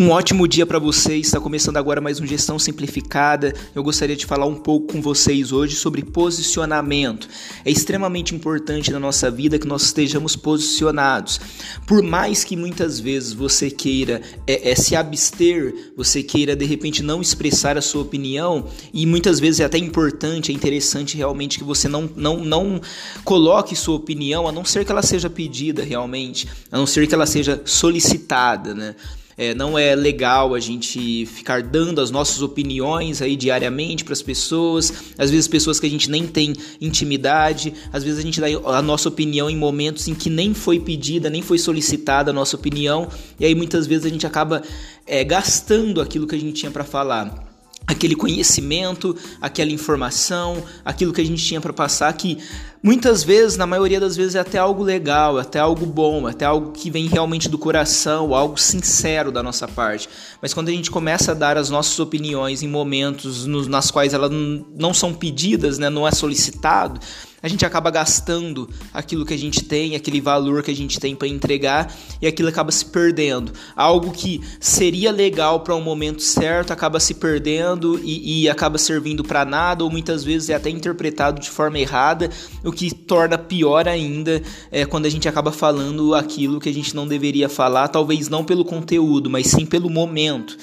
Um ótimo dia para vocês. Está começando agora mais um Gestão Simplificada. Eu gostaria de falar um pouco com vocês hoje sobre posicionamento. É extremamente importante na nossa vida que nós estejamos posicionados. Por mais que muitas vezes você queira é, é, se abster, você queira de repente não expressar a sua opinião, e muitas vezes é até importante, é interessante realmente que você não, não, não coloque sua opinião, a não ser que ela seja pedida realmente, a não ser que ela seja solicitada, né? É, não é legal a gente ficar dando as nossas opiniões aí diariamente para as pessoas. Às vezes pessoas que a gente nem tem intimidade, às vezes a gente dá a nossa opinião em momentos em que nem foi pedida, nem foi solicitada a nossa opinião, e aí muitas vezes a gente acaba é, gastando aquilo que a gente tinha para falar aquele conhecimento, aquela informação, aquilo que a gente tinha para passar que muitas vezes, na maioria das vezes é até algo legal, é até algo bom, é até algo que vem realmente do coração, algo sincero da nossa parte. Mas quando a gente começa a dar as nossas opiniões em momentos nos, nas quais elas não são pedidas, né, não é solicitado, a gente acaba gastando aquilo que a gente tem, aquele valor que a gente tem para entregar e aquilo acaba se perdendo. Algo que seria legal para um momento certo acaba se perdendo e, e acaba servindo para nada ou muitas vezes é até interpretado de forma errada, o que torna pior ainda é, quando a gente acaba falando aquilo que a gente não deveria falar, talvez não pelo conteúdo, mas sim pelo momento.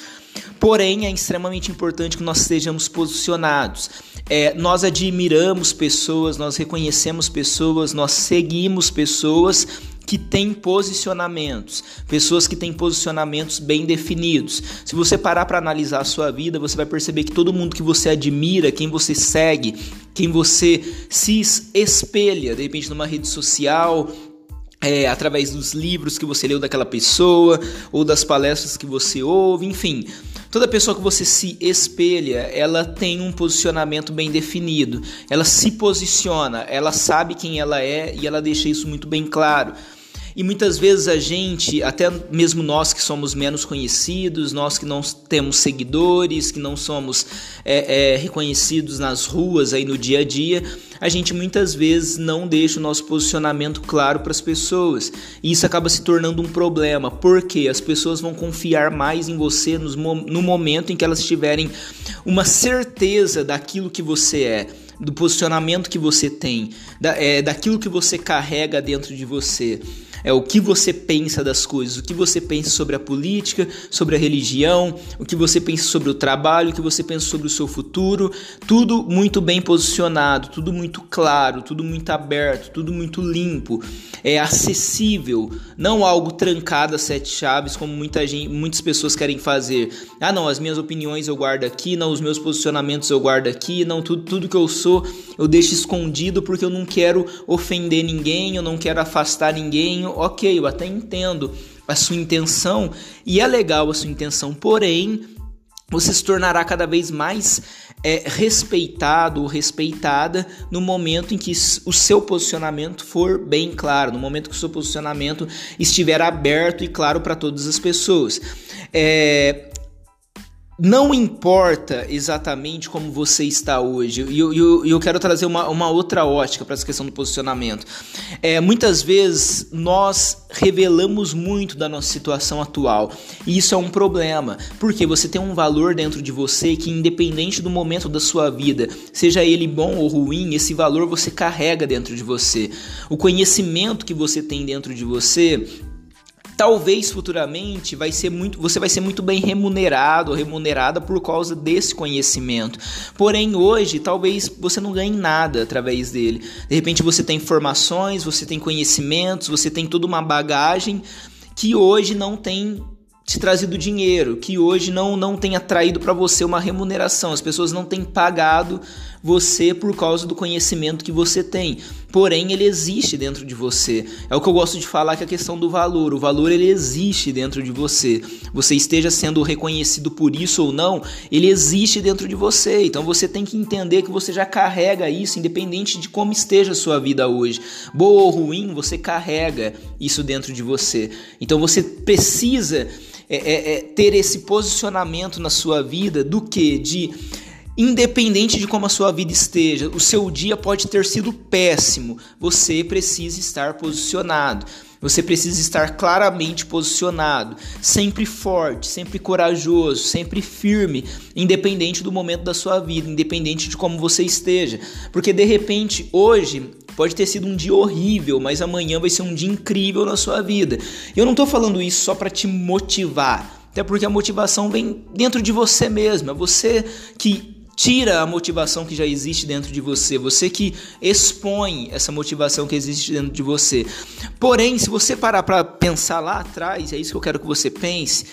Porém, é extremamente importante que nós estejamos posicionados. É, nós admiramos pessoas, nós reconhecemos pessoas, nós seguimos pessoas que têm posicionamentos, pessoas que têm posicionamentos bem definidos. Se você parar para analisar a sua vida, você vai perceber que todo mundo que você admira, quem você segue, quem você se espelha, de repente numa rede social, é, através dos livros que você leu daquela pessoa ou das palestras que você ouve, enfim. Toda pessoa que você se espelha, ela tem um posicionamento bem definido. Ela se posiciona, ela sabe quem ela é e ela deixa isso muito bem claro. E muitas vezes a gente, até mesmo nós que somos menos conhecidos, nós que não temos seguidores, que não somos é, é, reconhecidos nas ruas aí no dia a dia, a gente muitas vezes não deixa o nosso posicionamento claro para as pessoas. E isso acaba se tornando um problema, porque as pessoas vão confiar mais em você no momento em que elas tiverem uma certeza daquilo que você é do posicionamento que você tem, da, é, daquilo que você carrega dentro de você é o que você pensa das coisas, o que você pensa sobre a política, sobre a religião, o que você pensa sobre o trabalho, o que você pensa sobre o seu futuro, tudo muito bem posicionado, tudo muito claro, tudo muito aberto, tudo muito limpo, é acessível, não algo trancado a sete chaves como muita gente, muitas pessoas querem fazer. Ah, não, as minhas opiniões eu guardo aqui, não, os meus posicionamentos eu guardo aqui, não, tudo, tudo que eu sou eu deixo escondido porque eu não quero ofender ninguém, eu não quero afastar ninguém, ok, eu até entendo a sua intenção e é legal a sua intenção, porém você se tornará cada vez mais é, respeitado ou respeitada no momento em que o seu posicionamento for bem claro, no momento que o seu posicionamento estiver aberto e claro para todas as pessoas. É, não importa exatamente como você está hoje, e eu, eu, eu, quero trazer uma, uma outra ótica para essa questão do posicionamento. É, muitas vezes nós revelamos muito da nossa situação atual, e isso é um problema, porque você tem um valor dentro de você que, independente do momento da sua vida, seja ele bom ou ruim, esse valor você carrega dentro de você. O conhecimento que você tem dentro de você talvez futuramente vai ser muito, você vai ser muito bem remunerado remunerada por causa desse conhecimento. Porém, hoje, talvez você não ganhe nada através dele. De repente, você tem informações, você tem conhecimentos, você tem toda uma bagagem que hoje não tem te trazido dinheiro, que hoje não, não tem atraído para você uma remuneração. As pessoas não têm pagado você por causa do conhecimento que você tem. Porém, ele existe dentro de você. É o que eu gosto de falar que é a questão do valor. O valor ele existe dentro de você. Você esteja sendo reconhecido por isso ou não, ele existe dentro de você. Então você tem que entender que você já carrega isso, independente de como esteja a sua vida hoje. Boa ou ruim, você carrega isso dentro de você. Então você precisa é, é, é, ter esse posicionamento na sua vida do que? De Independente de como a sua vida esteja, o seu dia pode ter sido péssimo, você precisa estar posicionado. Você precisa estar claramente posicionado, sempre forte, sempre corajoso, sempre firme, independente do momento da sua vida, independente de como você esteja. Porque de repente, hoje pode ter sido um dia horrível, mas amanhã vai ser um dia incrível na sua vida. Eu não estou falando isso só para te motivar, até porque a motivação vem dentro de você mesmo, é você que tira a motivação que já existe dentro de você, você que expõe essa motivação que existe dentro de você. Porém, se você parar para pensar lá atrás, é isso que eu quero que você pense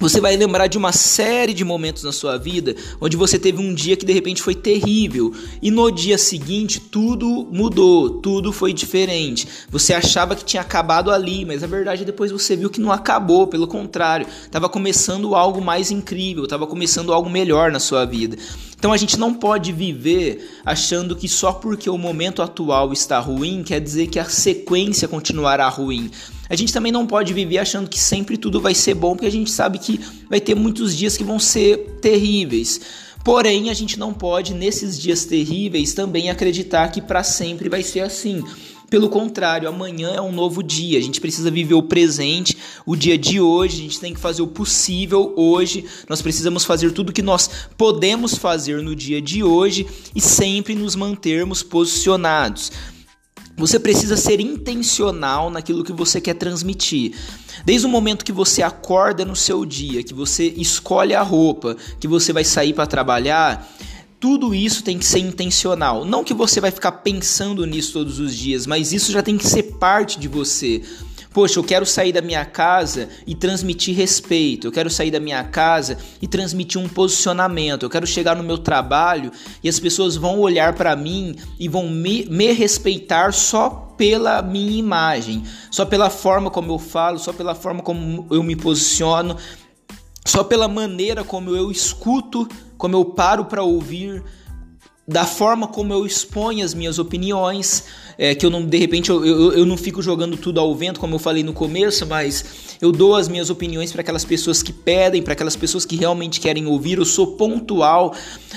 você vai lembrar de uma série de momentos na sua vida onde você teve um dia que de repente foi terrível e no dia seguinte tudo mudou, tudo foi diferente. Você achava que tinha acabado ali, mas na verdade depois você viu que não acabou, pelo contrário, estava começando algo mais incrível, estava começando algo melhor na sua vida. Então a gente não pode viver achando que só porque o momento atual está ruim quer dizer que a sequência continuará ruim. A gente também não pode viver achando que sempre tudo vai ser bom, porque a gente sabe que vai ter muitos dias que vão ser terríveis. Porém, a gente não pode nesses dias terríveis também acreditar que para sempre vai ser assim. Pelo contrário, amanhã é um novo dia. A gente precisa viver o presente, o dia de hoje. A gente tem que fazer o possível hoje. Nós precisamos fazer tudo que nós podemos fazer no dia de hoje e sempre nos mantermos posicionados. Você precisa ser intencional naquilo que você quer transmitir. Desde o momento que você acorda no seu dia, que você escolhe a roupa, que você vai sair para trabalhar, tudo isso tem que ser intencional. Não que você vai ficar pensando nisso todos os dias, mas isso já tem que ser parte de você. Poxa, eu quero sair da minha casa e transmitir respeito. Eu quero sair da minha casa e transmitir um posicionamento. Eu quero chegar no meu trabalho e as pessoas vão olhar para mim e vão me, me respeitar só pela minha imagem, só pela forma como eu falo, só pela forma como eu me posiciono, só pela maneira como eu escuto, como eu paro para ouvir, da forma como eu exponho as minhas opiniões, é, que eu não, de repente, eu, eu, eu não fico jogando tudo ao vento, como eu falei no começo, mas eu dou as minhas opiniões para aquelas pessoas que pedem, para aquelas pessoas que realmente querem ouvir, eu sou pontual.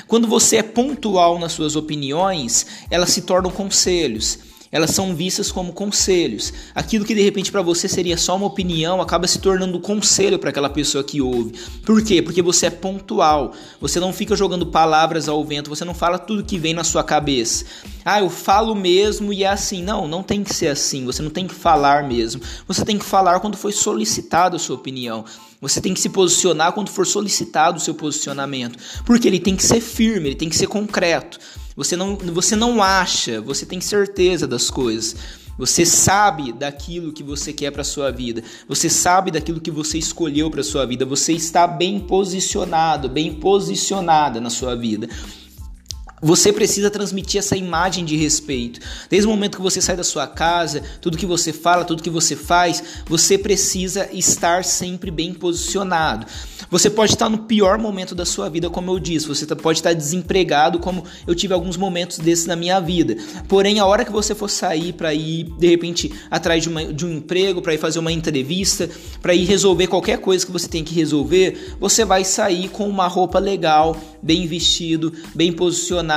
Quando você é pontual nas suas opiniões, elas se tornam conselhos elas são vistas como conselhos. Aquilo que de repente para você seria só uma opinião acaba se tornando conselho para aquela pessoa que ouve. Por quê? Porque você é pontual. Você não fica jogando palavras ao vento, você não fala tudo que vem na sua cabeça. Ah, eu falo mesmo e é assim. Não, não tem que ser assim. Você não tem que falar mesmo. Você tem que falar quando foi solicitado a sua opinião. Você tem que se posicionar quando for solicitado o seu posicionamento, porque ele tem que ser firme, ele tem que ser concreto. Você não, você não acha, você tem certeza das coisas. Você sabe daquilo que você quer para sua vida. Você sabe daquilo que você escolheu para sua vida. Você está bem posicionado, bem posicionada na sua vida. Você precisa transmitir essa imagem de respeito. Desde o momento que você sai da sua casa, tudo que você fala, tudo que você faz, você precisa estar sempre bem posicionado. Você pode estar no pior momento da sua vida, como eu disse, você tá, pode estar desempregado, como eu tive alguns momentos desses na minha vida. Porém, a hora que você for sair para ir, de repente, atrás de, uma, de um emprego, para ir fazer uma entrevista, para ir resolver qualquer coisa que você tem que resolver, você vai sair com uma roupa legal, bem vestido, bem posicionado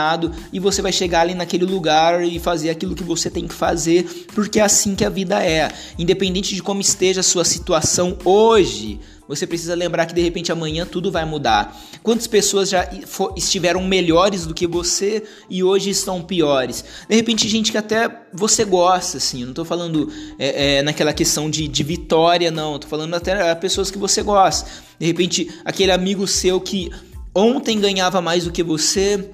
e você vai chegar ali naquele lugar e fazer aquilo que você tem que fazer, porque é assim que a vida é. Independente de como esteja a sua situação hoje, você precisa lembrar que de repente amanhã tudo vai mudar. Quantas pessoas já estiveram melhores do que você e hoje estão piores? De repente, gente que até você gosta, assim. Eu não tô falando é, é, naquela questão de, de vitória, não. Eu tô falando até pessoas que você gosta. De repente, aquele amigo seu que ontem ganhava mais do que você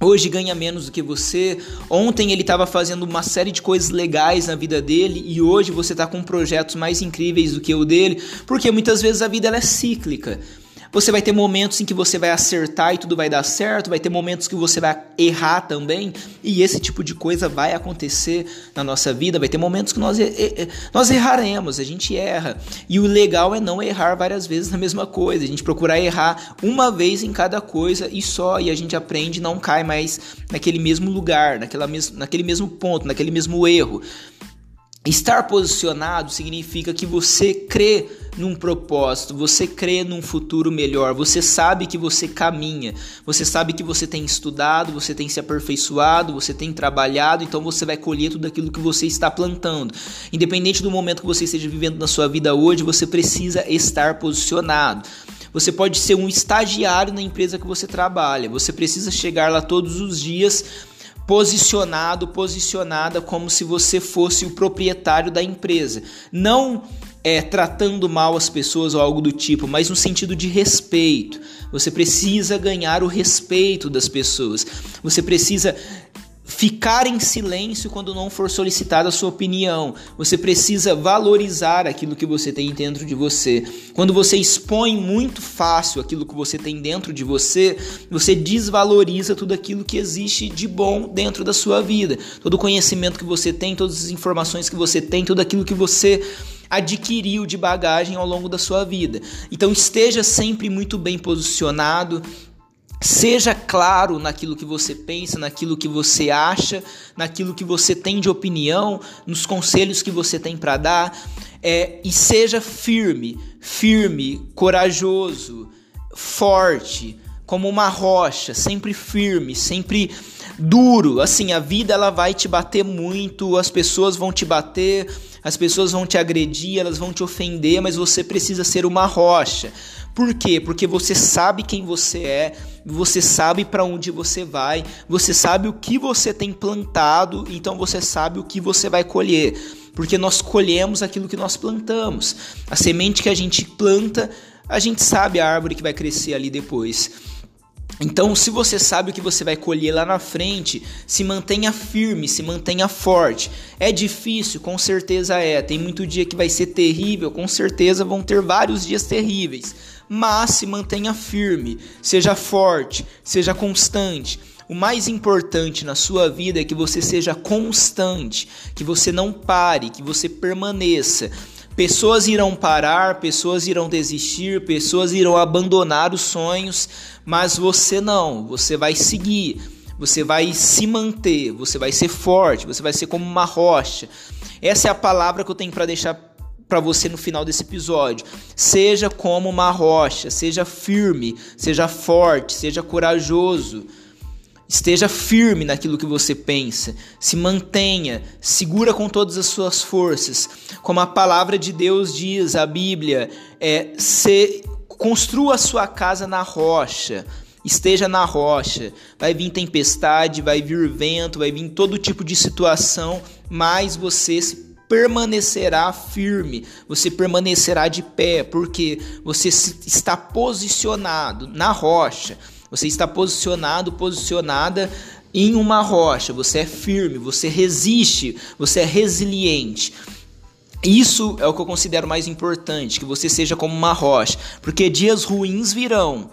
Hoje ganha menos do que você. Ontem ele estava fazendo uma série de coisas legais na vida dele e hoje você está com projetos mais incríveis do que o dele, porque muitas vezes a vida é cíclica. Você vai ter momentos em que você vai acertar e tudo vai dar certo, vai ter momentos que você vai errar também, e esse tipo de coisa vai acontecer na nossa vida. Vai ter momentos que nós, nós erraremos, a gente erra. E o legal é não errar várias vezes na mesma coisa, a gente procurar errar uma vez em cada coisa e só, e a gente aprende e não cai mais naquele mesmo lugar, naquela mes naquele mesmo ponto, naquele mesmo erro. Estar posicionado significa que você crê num propósito, você crê num futuro melhor, você sabe que você caminha, você sabe que você tem estudado, você tem se aperfeiçoado, você tem trabalhado, então você vai colher tudo aquilo que você está plantando. Independente do momento que você esteja vivendo na sua vida hoje, você precisa estar posicionado. Você pode ser um estagiário na empresa que você trabalha, você precisa chegar lá todos os dias posicionado, posicionada como se você fosse o proprietário da empresa. Não é, tratando mal as pessoas ou algo do tipo, mas no sentido de respeito. Você precisa ganhar o respeito das pessoas. Você precisa ficar em silêncio quando não for solicitada a sua opinião. Você precisa valorizar aquilo que você tem dentro de você. Quando você expõe muito fácil aquilo que você tem dentro de você, você desvaloriza tudo aquilo que existe de bom dentro da sua vida. Todo o conhecimento que você tem, todas as informações que você tem, tudo aquilo que você adquiriu de bagagem ao longo da sua vida. Então esteja sempre muito bem posicionado, Seja claro naquilo que você pensa, naquilo que você acha, naquilo que você tem de opinião, nos conselhos que você tem para dar, é, e seja firme, firme, corajoso, forte, como uma rocha, sempre firme, sempre duro. Assim, a vida ela vai te bater muito, as pessoas vão te bater, as pessoas vão te agredir, elas vão te ofender, mas você precisa ser uma rocha. Por quê? Porque você sabe quem você é, você sabe para onde você vai, você sabe o que você tem plantado, então você sabe o que você vai colher. Porque nós colhemos aquilo que nós plantamos. A semente que a gente planta, a gente sabe a árvore que vai crescer ali depois. Então, se você sabe o que você vai colher lá na frente, se mantenha firme, se mantenha forte. É difícil, com certeza é. Tem muito dia que vai ser terrível, com certeza vão ter vários dias terríveis. Mas se mantenha firme, seja forte, seja constante. O mais importante na sua vida é que você seja constante, que você não pare, que você permaneça. Pessoas irão parar, pessoas irão desistir, pessoas irão abandonar os sonhos, mas você não, você vai seguir, você vai se manter, você vai ser forte, você vai ser como uma rocha. Essa é a palavra que eu tenho para deixar para você no final desse episódio. Seja como uma rocha, seja firme, seja forte, seja corajoso. Esteja firme naquilo que você pensa, se mantenha, segura com todas as suas forças. Como a palavra de Deus diz, a Bíblia, é se construa a sua casa na rocha. Esteja na rocha. Vai vir tempestade, vai vir vento, vai vir todo tipo de situação, mas você permanecerá firme, você permanecerá de pé, porque você está posicionado na rocha. Você está posicionado, posicionada em uma rocha. Você é firme, você resiste, você é resiliente. Isso é o que eu considero mais importante, que você seja como uma rocha, porque dias ruins virão.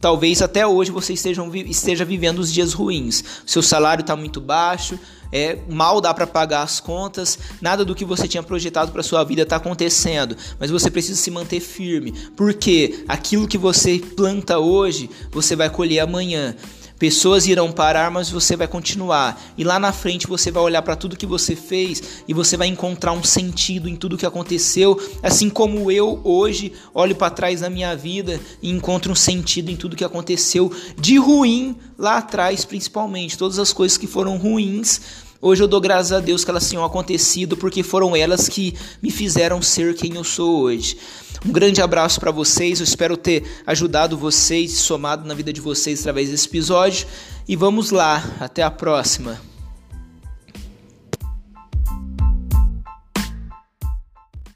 Talvez até hoje você esteja, esteja vivendo os dias ruins. Seu salário está muito baixo, é, mal dá para pagar as contas, nada do que você tinha projetado para sua vida está acontecendo, mas você precisa se manter firme, porque aquilo que você planta hoje, você vai colher amanhã. Pessoas irão parar, mas você vai continuar. E lá na frente você vai olhar para tudo que você fez e você vai encontrar um sentido em tudo que aconteceu, assim como eu hoje olho para trás na minha vida e encontro um sentido em tudo que aconteceu de ruim lá atrás, principalmente. Todas as coisas que foram ruins Hoje eu dou graças a Deus que elas tenham acontecido porque foram elas que me fizeram ser quem eu sou hoje. Um grande abraço para vocês, eu espero ter ajudado vocês, somado na vida de vocês através desse episódio. E vamos lá, até a próxima.